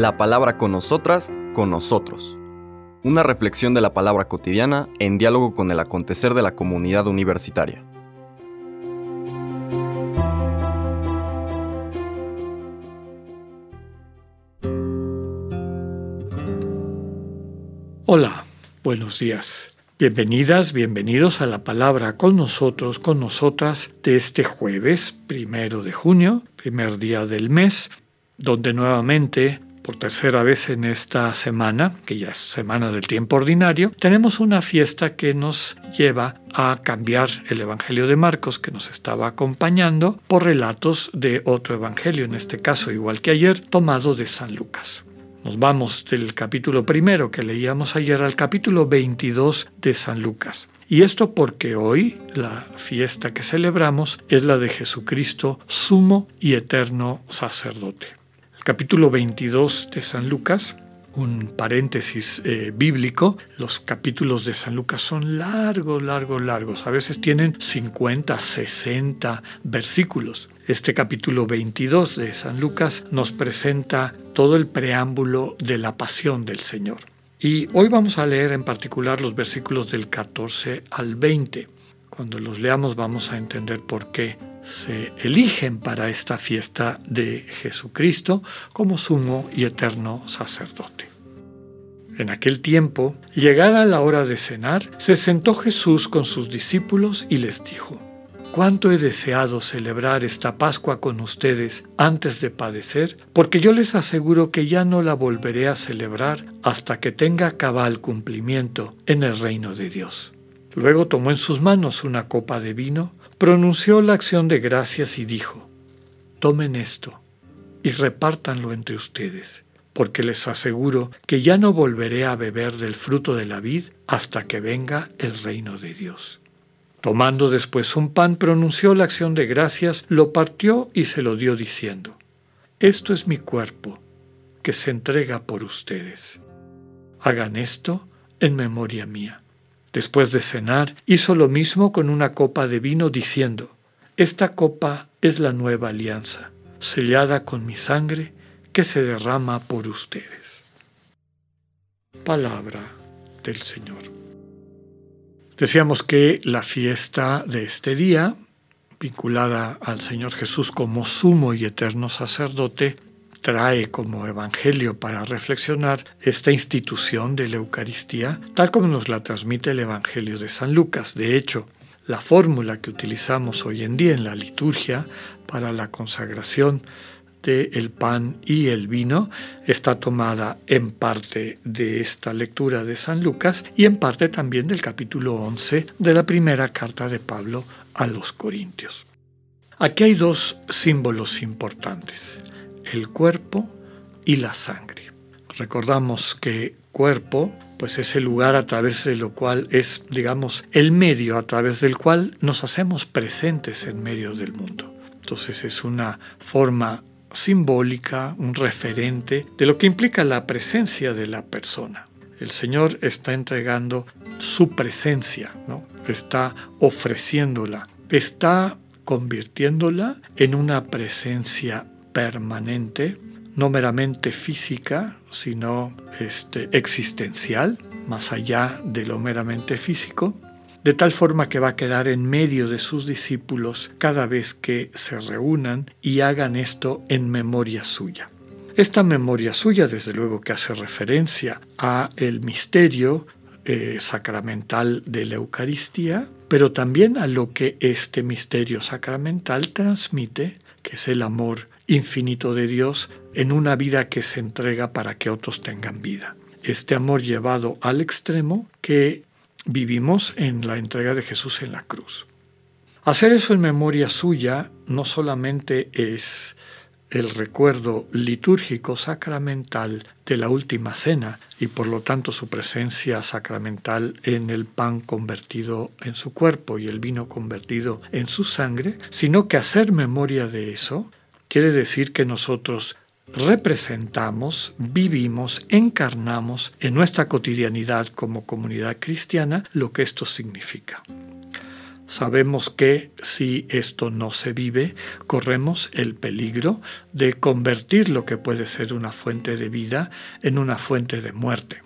La palabra con nosotras, con nosotros. Una reflexión de la palabra cotidiana en diálogo con el acontecer de la comunidad universitaria. Hola, buenos días. Bienvenidas, bienvenidos a la palabra con nosotros, con nosotras de este jueves, primero de junio, primer día del mes, donde nuevamente, por tercera vez en esta semana, que ya es semana del tiempo ordinario, tenemos una fiesta que nos lleva a cambiar el Evangelio de Marcos que nos estaba acompañando por relatos de otro Evangelio, en este caso igual que ayer, tomado de San Lucas. Nos vamos del capítulo primero que leíamos ayer al capítulo 22 de San Lucas. Y esto porque hoy la fiesta que celebramos es la de Jesucristo, sumo y eterno sacerdote. Capítulo 22 de San Lucas un paréntesis eh, bíblico, los capítulos de San Lucas son largos, largos, largos. A veces tienen 50, 60 versículos. Este capítulo 22 de San Lucas nos presenta todo el preámbulo de la pasión del Señor. Y hoy vamos a leer en particular los versículos del 14 al 20. Cuando los leamos vamos a entender por qué se eligen para esta fiesta de Jesucristo como sumo y eterno sacerdote. En aquel tiempo, llegada la hora de cenar, se sentó Jesús con sus discípulos y les dijo, Cuánto he deseado celebrar esta Pascua con ustedes antes de padecer, porque yo les aseguro que ya no la volveré a celebrar hasta que tenga cabal cumplimiento en el reino de Dios. Luego tomó en sus manos una copa de vino, pronunció la acción de gracias y dijo, Tomen esto y repártanlo entre ustedes, porque les aseguro que ya no volveré a beber del fruto de la vid hasta que venga el reino de Dios. Tomando después un pan, pronunció la acción de gracias, lo partió y se lo dio diciendo, Esto es mi cuerpo, que se entrega por ustedes. Hagan esto en memoria mía. Después de cenar, hizo lo mismo con una copa de vino, diciendo, Esta copa es la nueva alianza, sellada con mi sangre, que se derrama por ustedes. Palabra del Señor. Decíamos que la fiesta de este día, vinculada al Señor Jesús como sumo y eterno sacerdote, trae como evangelio para reflexionar esta institución de la Eucaristía, tal como nos la transmite el Evangelio de San Lucas. De hecho, la fórmula que utilizamos hoy en día en la liturgia para la consagración del pan y el vino está tomada en parte de esta lectura de San Lucas y en parte también del capítulo 11 de la primera carta de Pablo a los Corintios. Aquí hay dos símbolos importantes, el cuerpo y la sangre. Recordamos que cuerpo pues es el lugar a través de lo cual es, digamos, el medio a través del cual nos hacemos presentes en medio del mundo. Entonces es una forma simbólica, un referente de lo que implica la presencia de la persona. El Señor está entregando su presencia, ¿no? está ofreciéndola, está convirtiéndola en una presencia permanente, no meramente física, sino este, existencial, más allá de lo meramente físico, de tal forma que va a quedar en medio de sus discípulos cada vez que se reúnan y hagan esto en memoria suya. Esta memoria suya, desde luego que hace referencia a el misterio eh, sacramental de la Eucaristía, pero también a lo que este misterio sacramental transmite, que es el amor infinito de Dios en una vida que se entrega para que otros tengan vida. Este amor llevado al extremo que vivimos en la entrega de Jesús en la cruz. Hacer eso en memoria suya no solamente es el recuerdo litúrgico sacramental de la última cena y por lo tanto su presencia sacramental en el pan convertido en su cuerpo y el vino convertido en su sangre, sino que hacer memoria de eso quiere decir que nosotros representamos, vivimos, encarnamos en nuestra cotidianidad como comunidad cristiana lo que esto significa. Sabemos que si esto no se vive, corremos el peligro de convertir lo que puede ser una fuente de vida en una fuente de muerte.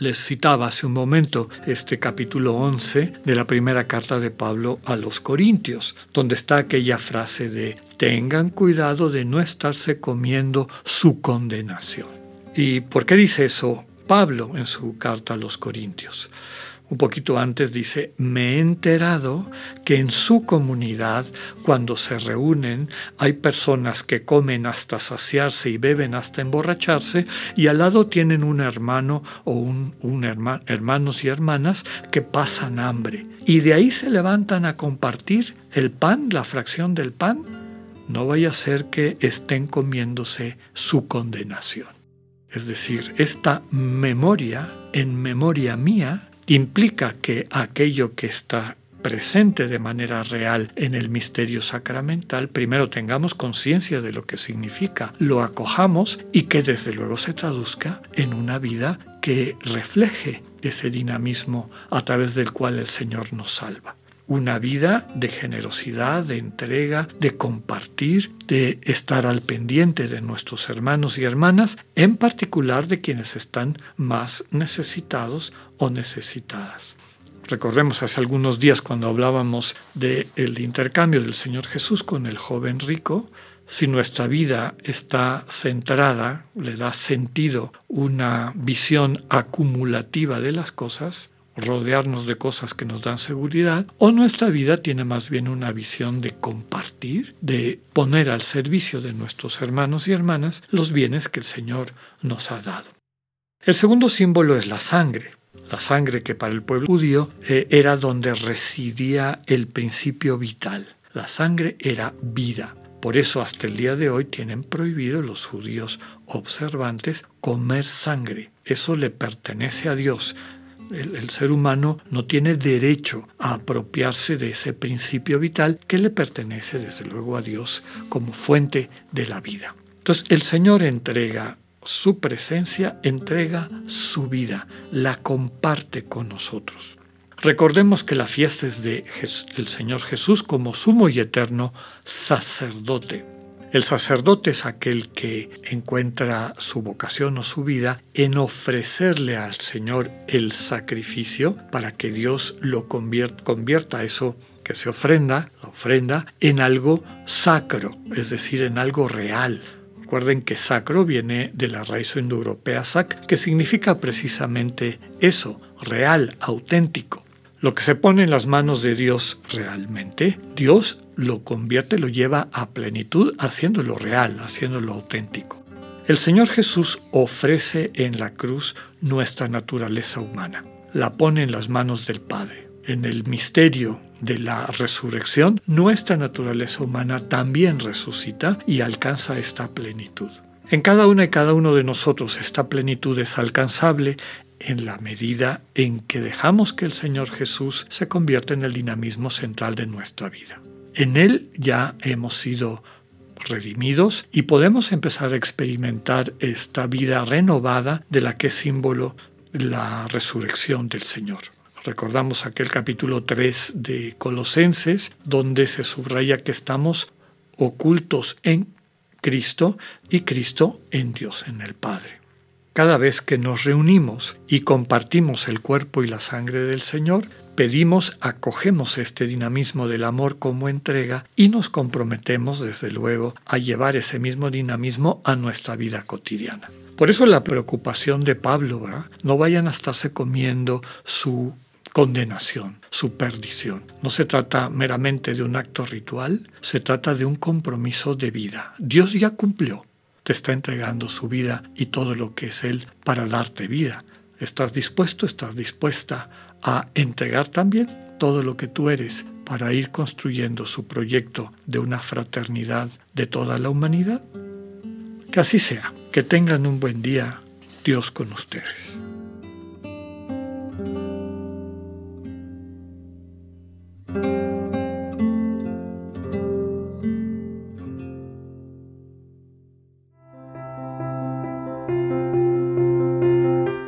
Les citaba hace un momento este capítulo 11 de la primera carta de Pablo a los Corintios, donde está aquella frase de tengan cuidado de no estarse comiendo su condenación. ¿Y por qué dice eso Pablo en su carta a los Corintios? Un poquito antes dice, me he enterado que en su comunidad, cuando se reúnen, hay personas que comen hasta saciarse y beben hasta emborracharse, y al lado tienen un hermano o un, hermanos y hermanas que pasan hambre. Y de ahí se levantan a compartir el pan, la fracción del pan. No vaya a ser que estén comiéndose su condenación. Es decir, esta memoria, en memoria mía, implica que aquello que está presente de manera real en el misterio sacramental, primero tengamos conciencia de lo que significa, lo acojamos y que desde luego se traduzca en una vida que refleje ese dinamismo a través del cual el Señor nos salva. Una vida de generosidad, de entrega, de compartir, de estar al pendiente de nuestros hermanos y hermanas, en particular de quienes están más necesitados o necesitadas. Recordemos hace algunos días cuando hablábamos del intercambio del Señor Jesús con el joven rico, si nuestra vida está centrada, le da sentido una visión acumulativa de las cosas, rodearnos de cosas que nos dan seguridad, o nuestra vida tiene más bien una visión de compartir, de poner al servicio de nuestros hermanos y hermanas los bienes que el Señor nos ha dado. El segundo símbolo es la sangre. La sangre que para el pueblo judío eh, era donde residía el principio vital. La sangre era vida. Por eso hasta el día de hoy tienen prohibido los judíos observantes comer sangre. Eso le pertenece a Dios el, ser humano no tiene derecho a apropiarse de ese principio vital que le pertenece desde luego a Dios como fuente de la vida. Entonces el Señor entrega su presencia, entrega su vida, la comparte con nosotros. Recordemos que la fiesta es de el Señor Jesús como sumo y eterno sacerdote. El sacerdote es aquel que encuentra su vocación o su vida en ofrecerle al Señor el sacrificio para que Dios lo convierta, eso que se ofrenda, la ofrenda, en algo sacro, es decir, en algo real. Recuerden que sacro viene de la raíz indoeuropea sac, que significa precisamente eso, real, auténtico. Lo que se pone en las manos de Dios realmente, Dios lo convierte, lo lleva a plenitud, haciéndolo real, haciéndolo auténtico. El Señor Jesús ofrece en la cruz nuestra naturaleza humana, la pone en las manos del Padre. En el misterio de la resurrección, nuestra naturaleza humana también resucita y alcanza esta plenitud. En cada una y cada uno de nosotros esta plenitud es alcanzable en la medida en que dejamos que el Señor Jesús se convierta en el dinamismo central de nuestra vida. En Él ya hemos sido redimidos y podemos empezar a experimentar esta vida renovada de la que es símbolo la resurrección del Señor. Recordamos aquel capítulo 3 de Colosenses, donde se subraya que estamos ocultos en Cristo y Cristo en Dios, en el Padre. Cada vez que nos reunimos y compartimos el cuerpo y la sangre del Señor, pedimos, acogemos este dinamismo del amor como entrega y nos comprometemos, desde luego, a llevar ese mismo dinamismo a nuestra vida cotidiana. Por eso la preocupación de Pablo, no vayan a estarse comiendo su condenación, su perdición. No se trata meramente de un acto ritual, se trata de un compromiso de vida. Dios ya cumplió te está entregando su vida y todo lo que es Él para darte vida. ¿Estás dispuesto, estás dispuesta a entregar también todo lo que tú eres para ir construyendo su proyecto de una fraternidad de toda la humanidad? Que así sea. Que tengan un buen día. Dios con ustedes.